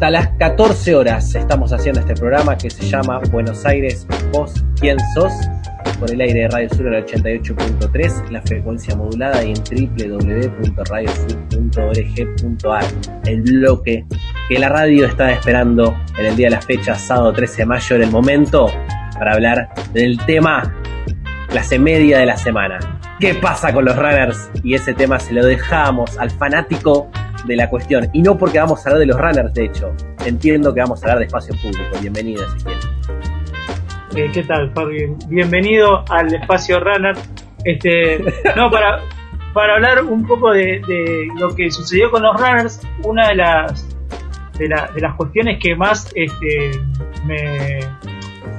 hasta las 14 horas estamos haciendo este programa que se llama Buenos Aires, vos, ¿quién sos? Por el aire de Radio Sur el 88.3, la frecuencia modulada y en www.radiosur.org.ar. El bloque que la radio está esperando en el día de la fecha, sábado 13 de mayo, en el momento para hablar del tema clase media de la semana. ¿Qué pasa con los runners? Y ese tema se lo dejamos al fanático de la cuestión. Y no porque vamos a hablar de los runners, de hecho. Entiendo que vamos a hablar de espacio público. Bienvenido, Ezequiel. Eh, ¿Qué tal, Fabi? Bienvenido al espacio runner. Este, no, para, para hablar un poco de, lo que sucedió con los runners, una de las, de, de las cuestiones que más este, me,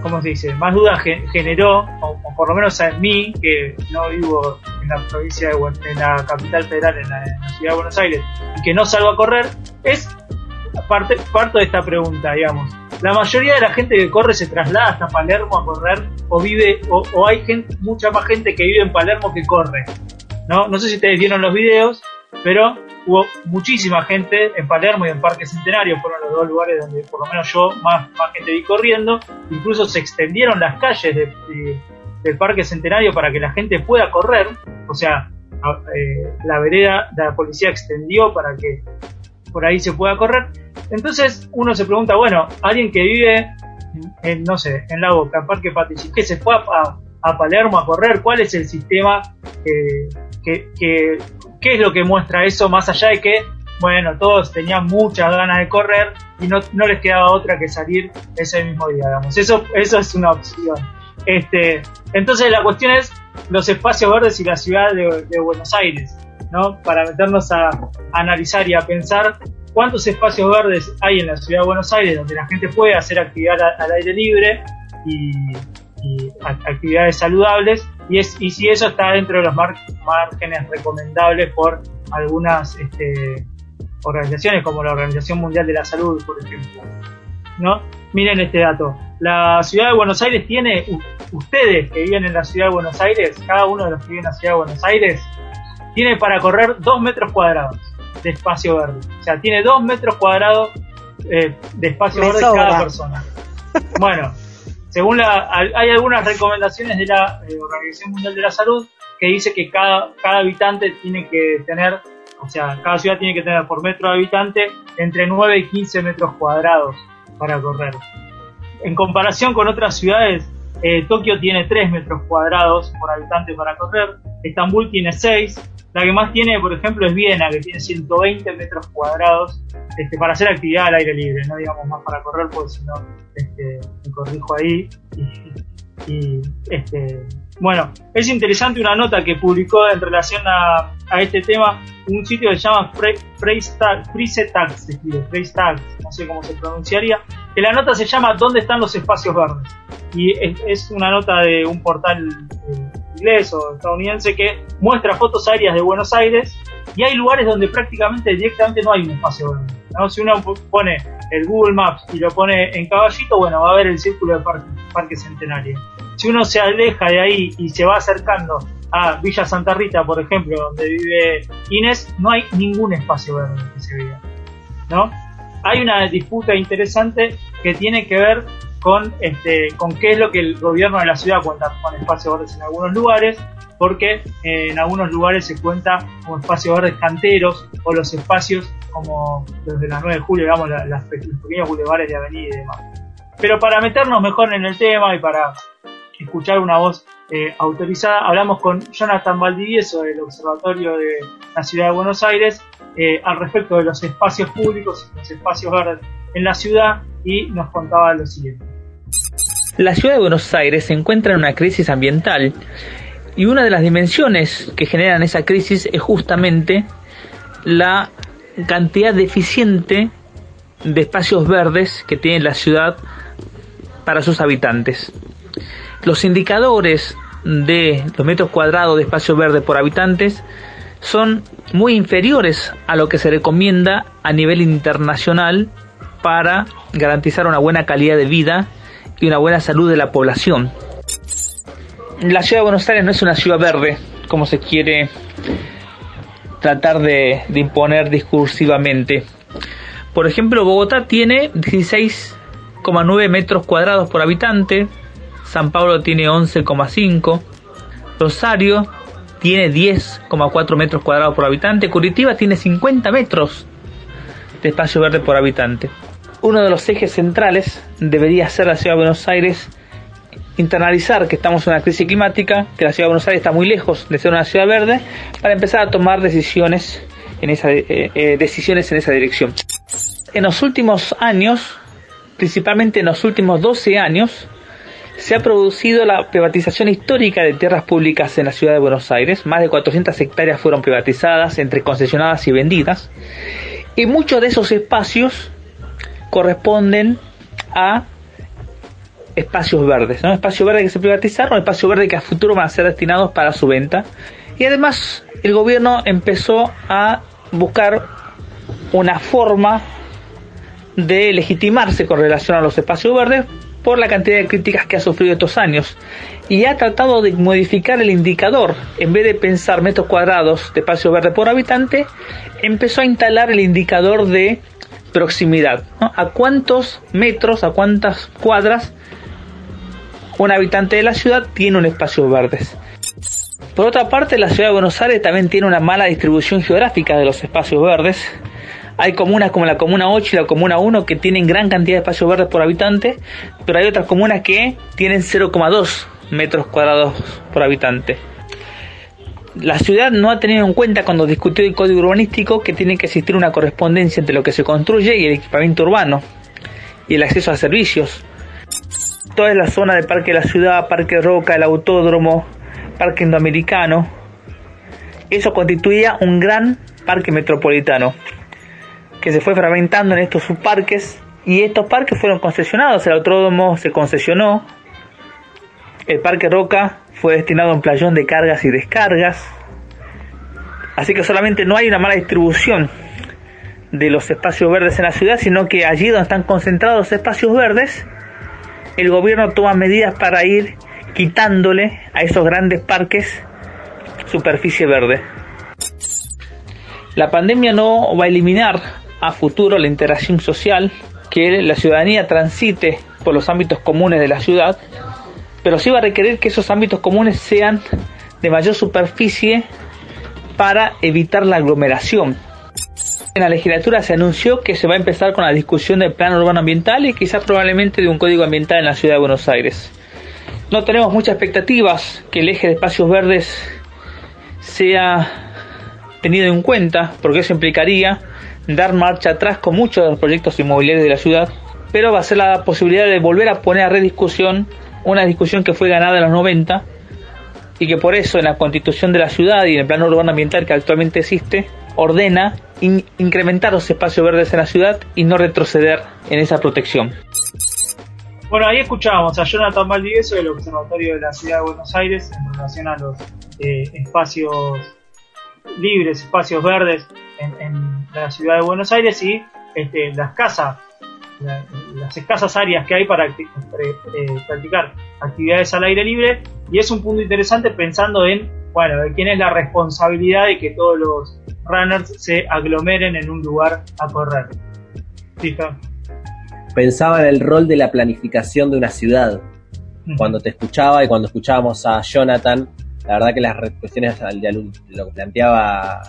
¿cómo se dice? Más dudas generó, o, por lo menos en mí, que no vivo en la provincia de en la capital federal, en la, ciudad de Buenos Aires, y que no salgo a correr, es parte, parto de esta pregunta, digamos. La mayoría de la gente que corre se traslada hasta Palermo a correr, o vive, o, hay gente, mucha más gente que vive en Palermo que corre. ¿no? no sé si ustedes vieron los videos, pero hubo muchísima gente en Palermo y en Parque Centenario, fueron los dos lugares donde por lo menos yo más, gente vi corriendo, incluso se extendieron las calles del Parque Centenario para que la gente pueda correr, o sea, eh, la vereda de la policía extendió para que por ahí se pueda correr. Entonces uno se pregunta, bueno, alguien que vive en, no sé, en La Boca, en Parque Patricio, que se fue a, Palermo a correr, ¿cuál es el sistema que, que ¿Qué es lo que muestra eso? Más allá de que, bueno, todos tenían muchas ganas de correr y no, no les quedaba otra que salir ese mismo día, digamos. Eso, eso es una opción. Este, entonces la cuestión es los espacios verdes y la ciudad de, Buenos Aires, ¿no? Para meternos a, analizar y a pensar cuántos espacios verdes hay en la ciudad de Buenos Aires donde la gente puede hacer actividad al, aire libre y, actividades saludables y, es, y si eso está dentro de los márgenes recomendables por algunas este, organizaciones como la Organización Mundial de la Salud, por ejemplo. ¿No? Miren este dato. La ciudad de Buenos Aires tiene, ustedes que viven en la ciudad de Buenos Aires, cada uno de los que viven en la ciudad de Buenos Aires, tiene para correr 2 metros cuadrados de espacio verde. O sea, tiene 2 metros cuadrados eh, de espacio verde cada persona. Bueno, según la, hay algunas recomendaciones de la eh, Organización Mundial de la Salud que dice que cada, cada habitante tiene que tener, o sea, cada ciudad tiene que tener por metro de habitante entre 9 y 15 metros cuadrados para correr. En comparación con otras ciudades, eh, Tokio tiene 3 metros cuadrados por habitante para correr, Estambul tiene 6, la que más tiene, por ejemplo, es Viena, que tiene 120 metros cuadrados este, para hacer actividad al aire libre, no digamos más para correr, porque si no este, me corrijo ahí. Y, este, bueno, es interesante una nota que publicó en relación a, este tema un sitio que se llama Freeze Tags, se escribe, no sé cómo se pronunciaría, que la nota se llama ¿Dónde están los espacios verdes? Y es, una nota de un portal eh, inglés o estadounidense que muestra fotos aéreas de Buenos Aires y hay lugares donde prácticamente directamente no hay un espacio verde. Si uno pone el Google Maps y lo pone en caballito, bueno, va a ver el círculo del parque, Centenario. Si uno se aleja de ahí y se va acercando a Villa Santa Rita, por ejemplo, donde vive Inés, no hay ningún espacio verde que se vea. ¿no? Hay una disputa interesante que tiene que ver con, este, con qué es lo que el gobierno de la ciudad cuenta con espacios verdes en algunos lugares, porque eh, en algunos lugares se cuenta con espacios verdes canteros o los espacios como los de las 9 de julio, digamos, los pequeños bulevares de avenida y demás. Pero para meternos mejor en el tema y para escuchar una voz eh, autorizada, hablamos con Jonathan Valdivieso del Observatorio de la Ciudad de Buenos Aires eh, al respecto de los espacios públicos y los espacios verdes en la ciudad y nos contaba lo siguiente. La ciudad de Buenos Aires se encuentra en una crisis ambiental y una de las dimensiones que generan esa crisis es justamente la cantidad deficiente de espacios verdes que tiene la ciudad para sus habitantes. Los indicadores de los metros cuadrados de espacio verde por habitantes son muy inferiores a lo que se recomienda a nivel internacional para garantizar una buena calidad de vida y una buena salud de la población. La ciudad de Buenos Aires no es una ciudad verde, como se quiere tratar de, imponer discursivamente, Por ejemplo, Bogotá tiene 16,9 metros cuadrados por habitante, San Pablo tiene 11,5, Rosario tiene 10,4 metros cuadrados por habitante, Curitiba tiene 50 metros de espacio verde por habitante. Uno de los ejes centrales debería ser la ciudad de Buenos Aires internalizar que estamos en una crisis climática, que la ciudad de Buenos Aires está muy lejos de ser una ciudad verde, para empezar a tomar decisiones en esa, eh, eh, decisiones en esa dirección. En los últimos años, principalmente en los últimos 12 años, se ha producido la privatización histórica de tierras públicas en la ciudad de Buenos Aires. Más de 400 hectáreas fueron privatizadas, entre concesionadas y vendidas. Y muchos de esos espacios corresponden a espacios verdes, ¿no? Espacios verdes que se privatizaron, espacios verdes que a futuro van a ser destinados para su venta. Y además el gobierno empezó a buscar una forma de legitimarse con relación a los espacios verdes por la cantidad de críticas que ha sufrido estos años y ha tratado de modificar el indicador. En vez de pensar metros cuadrados de espacio verde por habitante, empezó a instalar el indicador de proximidad. ¿A cuántos metros, a cuántas cuadras un habitante de la ciudad tiene un espacio verde? Por otra parte, la ciudad de Buenos Aires también tiene una mala distribución geográfica de los espacios verdes. Hay comunas como la Comuna 8 y la Comuna 1 que tienen gran cantidad de espacios verdes por habitante, pero hay otras comunas que tienen 0,2 metros cuadrados por habitante. La ciudad no ha tenido en cuenta cuando discutió el código urbanístico que tiene que existir una correspondencia entre lo que se construye y el equipamiento urbano y el acceso a servicios. Toda la zona del Parque de la Ciudad, Parque Roca, el Autódromo, Parque Indoamericano. Eso constituía un gran parque metropolitano que se fue fragmentando en estos subparques y estos parques fueron concesionados. El autódromo se concesionó, el Parque Roca fue destinado a un playón de cargas y descargas. Así que solamente no hay una mala distribución de los espacios verdes en la ciudad, sino que allí donde están concentrados espacios verdes, el gobierno toma medidas para ir quitándole a esos grandes parques superficie verde. La pandemia no va a eliminar a futuro la interacción social, que la ciudadanía transite por los ámbitos comunes de la ciudad, pero sí va a requerir que esos ámbitos comunes sean de mayor superficie para evitar la aglomeración. En la legislatura se anunció que se va a empezar con la discusión del plan urbano ambiental y quizás probablemente de un código ambiental en la ciudad de Buenos Aires. No tenemos muchas expectativas que el eje de espacios verdes sea tenido en cuenta, porque eso implicaría dar marcha atrás con muchos de los proyectos inmobiliarios de la ciudad, pero va a ser la posibilidad de volver a poner a rediscusión una discusión que fue ganada en los 90 y que por eso en la constitución de la ciudad y en el plano urbano ambiental que actualmente existe, ordena incrementar los espacios verdes en la ciudad y no retroceder en esa protección. Bueno, ahí escuchábamos a Jonathan Valdivieso del Observatorio de la Ciudad de Buenos Aires en relación a los eh, espacios libres, espacios verdes en, la Ciudad de Buenos Aires y este, las casas, las escasas áreas que hay para eh, practicar actividades al aire libre. Y es un punto interesante pensando en, bueno, de quién es la responsabilidad de que todos los runners se aglomeren en un lugar a correr. ¿Fija? pensaba en el rol de la planificación de una ciudad. Cuando te escuchaba y cuando escuchábamos a Jonathan, la verdad que las cuestiones de lo que planteaba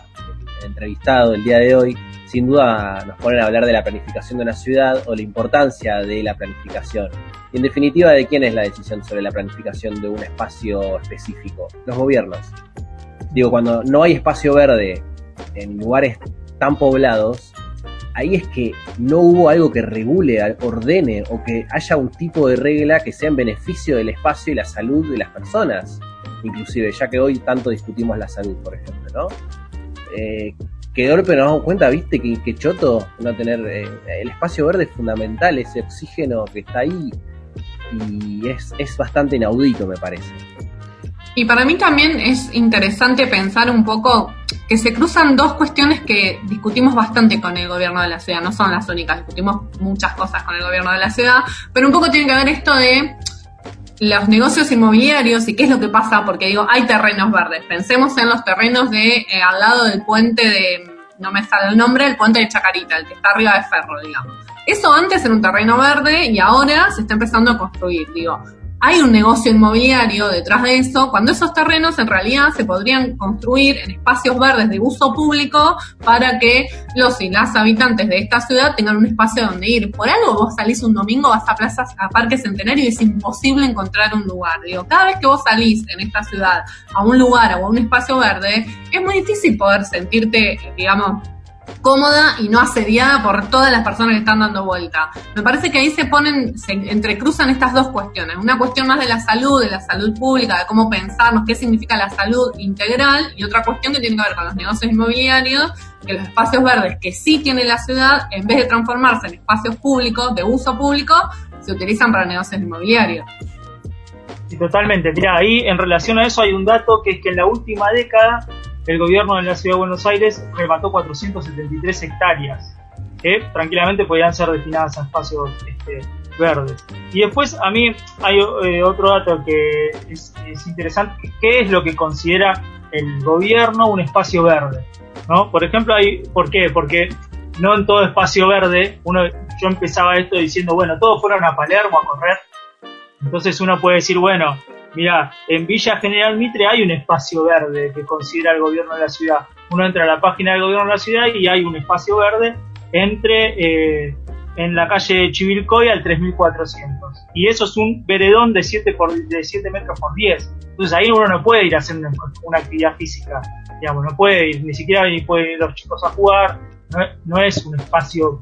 entrevistado el día de hoy, sin duda nos ponen a hablar de la planificación de una ciudad o la importancia de la planificación. Y en definitiva, ¿de quién es la decisión sobre la planificación de un espacio específico? Los gobiernos. Digo, cuando no hay espacio verde en lugares tan poblados, ahí es que no hubo algo que regule, ordene o que haya un tipo de regla que sea en beneficio del espacio y la salud de las personas, inclusive, ya que hoy tanto discutimos la salud, por ejemplo, ¿no? Eh, que de golpe nos damos cuenta, viste, que, choto no tener eh, el espacio verde es fundamental, ese oxígeno que está ahí y es, es bastante inaudito, me parece. Y para mí también es interesante pensar un poco que se cruzan dos cuestiones que discutimos bastante con el gobierno de la ciudad, no son las únicas, discutimos muchas cosas con el gobierno de la ciudad, pero un poco tiene que ver esto de los negocios inmobiliarios y qué es lo que pasa, porque digo, hay terrenos verdes, pensemos en los terrenos de eh, al lado del puente de, no me sale el nombre, el puente de Chacarita, el que está arriba de Ferro, digamos. Eso antes era un terreno verde y ahora se está empezando a construir, digo hay un negocio inmobiliario detrás de eso, cuando esos terrenos en realidad se podrían construir en espacios verdes de uso público para que los y las habitantes de esta ciudad tengan un espacio donde ir. Por algo vos salís un domingo, vas a plazas, a Parque Centenario y es imposible encontrar un lugar. Digo, cada vez que vos salís en esta ciudad a un lugar o a un espacio verde, es muy difícil poder sentirte, digamos, cómoda y no asediada por todas las personas que están dando vuelta. Me parece que ahí se ponen, se entrecruzan estas dos cuestiones. Una cuestión más de la salud, de la salud pública, de cómo pensarnos, qué significa la salud integral, y otra cuestión que tiene que ver con los negocios inmobiliarios, que los espacios verdes que sí tiene la ciudad, en vez de transformarse en espacios públicos, de uso público, se utilizan para negocios inmobiliarios. Totalmente. Mira, ahí en relación a eso hay un dato que es que en la última década el gobierno de la Ciudad de Buenos Aires remató 473 hectáreas que tranquilamente podían ser destinadas a espacios este, verdes. Y después a mí hay eh, otro dato que es, interesante, ¿qué es lo que considera el gobierno un espacio verde? ¿no? Por ejemplo, hay, ¿por qué? Porque no en todo espacio verde, uno, yo empezaba esto diciendo, bueno, todos fueron a Palermo a correr, entonces uno puede decir, bueno, Mira, en Villa General Mitre hay un espacio verde que considera el gobierno de la ciudad. Uno entra a la página del gobierno de la ciudad y hay un espacio verde entre eh, en la calle Chivilcoy al 3400. Y eso es un veredón de 7, por, de 7 metros por 10. Entonces ahí uno no puede ir a hacer una, actividad física. Digamos, no puede ir, ni siquiera pueden ir los chicos a jugar. no es un espacio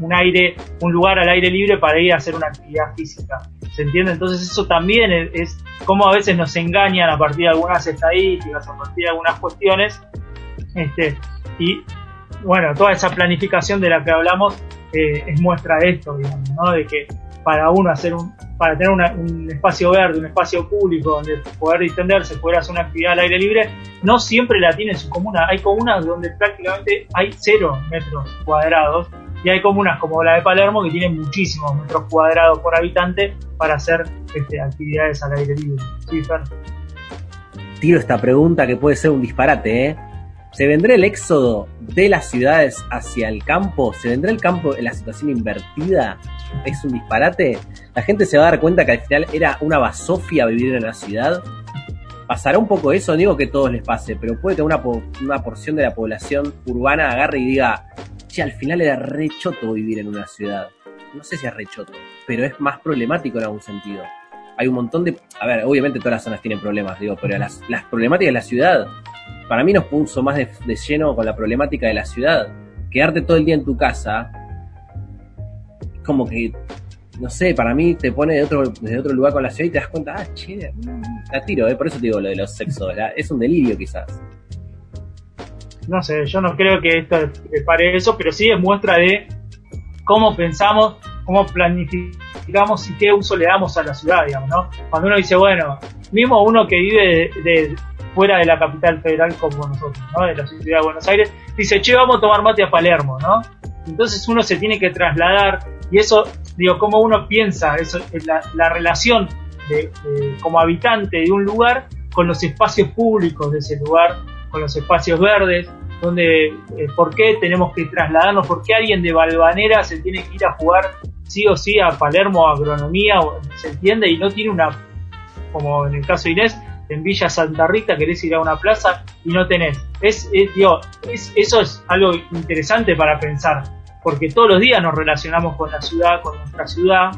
un aire, un lugar al aire libre para ir a hacer una actividad física. ¿Se entiende? Entonces eso también es, como a veces nos engañan a partir de algunas estadísticas, a partir de algunas cuestiones. Este, y bueno, toda esa planificación de la que hablamos eh, es muestra de esto, digamos, ¿no? De que para uno hacer un, para tener un espacio verde, un espacio público donde poder distenderse, poder hacer una actividad al aire libre, no siempre la tiene su comuna. Hay comunas donde prácticamente hay cero metros cuadrados y hay comunas como la de Palermo que tienen muchísimos metros cuadrados por habitante para hacer este, actividades al aire libre. Tiro esta pregunta que puede ser un disparate, ¿eh? ¿Se vendrá el éxodo de las ciudades hacia el campo? ¿Se vendrá el campo en la situación invertida? ¿Es un disparate? ¿La gente se va a dar cuenta que al final era una basofia vivir en la ciudad? ¿Pasará un poco eso? digo que todos les pase, pero puede que una, una porción de la población urbana agarre y diga, che, al final era rechoto vivir en una ciudad. No sé si es rechoto, pero es más problemático en algún sentido. Hay un montón de... A ver, obviamente todas las zonas tienen problemas, digo, pero las, problemáticas de la ciudad, para mí nos puso más de, lleno con la problemática de la ciudad. Quedarte todo el día en tu casa, como que no sé, para mí te pone de otro, desde otro lugar con la ciudad y te das cuenta, ah, che, la tiro, ¿eh? por eso te digo lo de los sexos, es un delirio quizás no sé, yo no creo que esto pare eso, pero sí es muestra de cómo pensamos, cómo planificamos y qué uso le damos a la ciudad, digamos, ¿no? Cuando uno dice, bueno, mismo uno que vive de, fuera de la capital federal como nosotros, ¿no? De la ciudad de Buenos Aires, dice, che, vamos a tomar mate a Palermo, ¿no? Entonces uno se tiene que trasladar y eso, digo, cómo uno piensa, eso, la, la relación de, como habitante de un lugar con los espacios públicos de ese lugar con los espacios verdes, donde eh, por qué tenemos que trasladarnos, por qué alguien de Valvanera se tiene que ir a jugar sí o sí a Palermo agronomía, se entiende, y no tiene una, como en el caso de Inés, en Villa Santa Rita querés ir a una plaza y no tenés. Es, es, eso es algo interesante para pensar, porque todos los días nos relacionamos con la ciudad, con nuestra ciudad,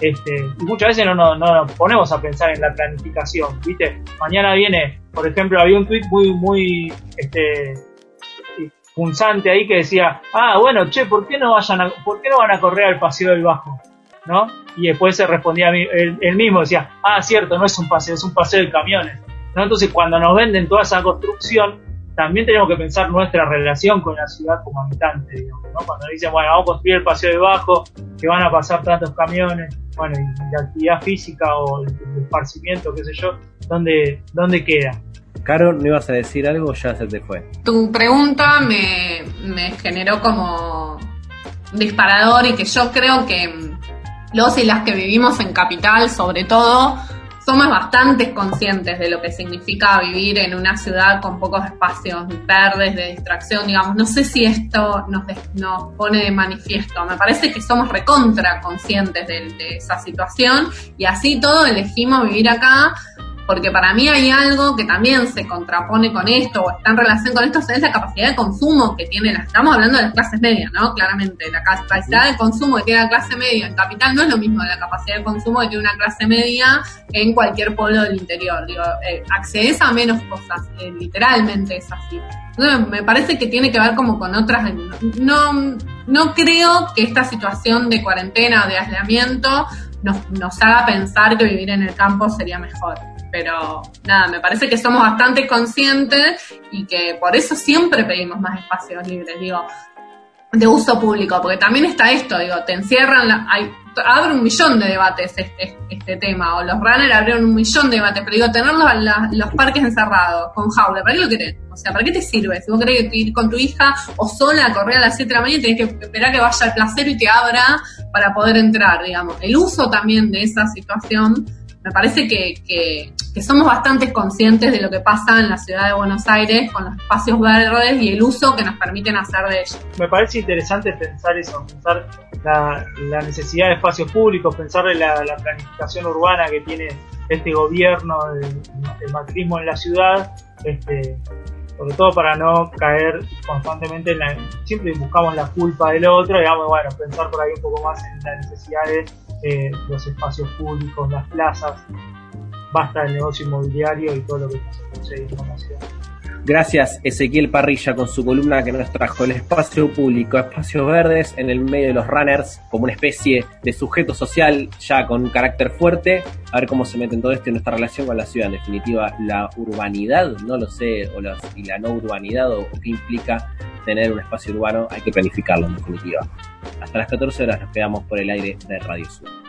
este, y muchas veces no, no, no, nos ponemos a pensar en la planificación, ¿viste? Mañana viene, por ejemplo, había un tweet muy, muy, este, punzante ahí que decía, ah, bueno, che, ¿por qué no vayan ¿por qué no van a correr al paseo del Bajo? ¿No? Y después se respondía a él, mismo, decía, ah, cierto, no es un paseo, es un paseo de camiones. ¿No? Entonces, cuando nos venden toda esa construcción, también tenemos que pensar nuestra relación con la ciudad como habitante, digamos, ¿no? Cuando dicen, bueno, vamos a construir el paseo del Bajo, que van a pasar tantos camiones, bueno, y la actividad física o el, esparcimiento, qué sé yo, ¿dónde, dónde queda? Caro, ¿no ibas a decir algo ya se te fue? Tu pregunta me, me generó como disparador y que yo creo que los y las que vivimos en capital, sobre todo, somos bastante conscientes de lo que significa vivir en una ciudad con pocos espacios verdes, de distracción, digamos. No sé si esto nos, nos pone de manifiesto. Me parece que somos recontra conscientes de, de esa situación y así todo elegimos vivir acá porque para mí hay algo que también se contrapone con esto o está en relación con esto, es la capacidad de consumo que tiene, la, estamos hablando de las clases medias, ¿no? Claramente, la capacidad de consumo que tiene la clase media en capital no es lo mismo de la capacidad de consumo que tiene una clase media en cualquier pueblo del interior, digo, eh, accedes a menos cosas, eh, literalmente es así. Entonces, me parece que tiene que ver como con otras, no, no creo que esta situación de cuarentena o de aislamiento nos, nos haga pensar que vivir en el campo sería mejor pero nada, me parece que somos bastante conscientes y que por eso siempre pedimos más espacios libres, digo, de uso público, porque también está esto, digo, te encierran, abre un millón de debates este, este, tema, o los runners abrieron un millón de debates, pero digo, tener los, parques encerrados, con jaula, ¿para qué lo querés? O sea, ¿para qué te sirve? Si vos querés ir con tu hija o sola a correr a las 7 de la mañana, tenés que esperar que vaya el placero y te abra para poder entrar, digamos. El uso también de esa situación me parece que, que, somos bastante conscientes de lo que pasa en la ciudad de Buenos Aires con los espacios verdes y el uso que nos permiten hacer de ellos. Me parece interesante pensar eso, pensar la, necesidad de espacios públicos, pensar en la, planificación urbana que tiene este gobierno, el, macrismo en la ciudad, este, sobre todo para no caer constantemente en la... Siempre buscamos la culpa del otro, digamos, bueno, pensar por ahí un poco más en la necesidad de eh, los espacios públicos, las plazas, basta del negocio inmobiliario y todo lo que sucede en la ciudad. Gracias Ezequiel Parrilla con su columna que nos trajo el espacio público, espacios verdes en el medio de los runners, como una especie de sujeto social ya con un carácter fuerte. A ver cómo se mete en todo esto en nuestra relación con la ciudad. En definitiva, la urbanidad, no lo sé, o y la no urbanidad, o, o qué implica tener un espacio urbano, hay que planificarlo en definitiva. Hasta las 14 horas nos quedamos por el aire de Radio Sur.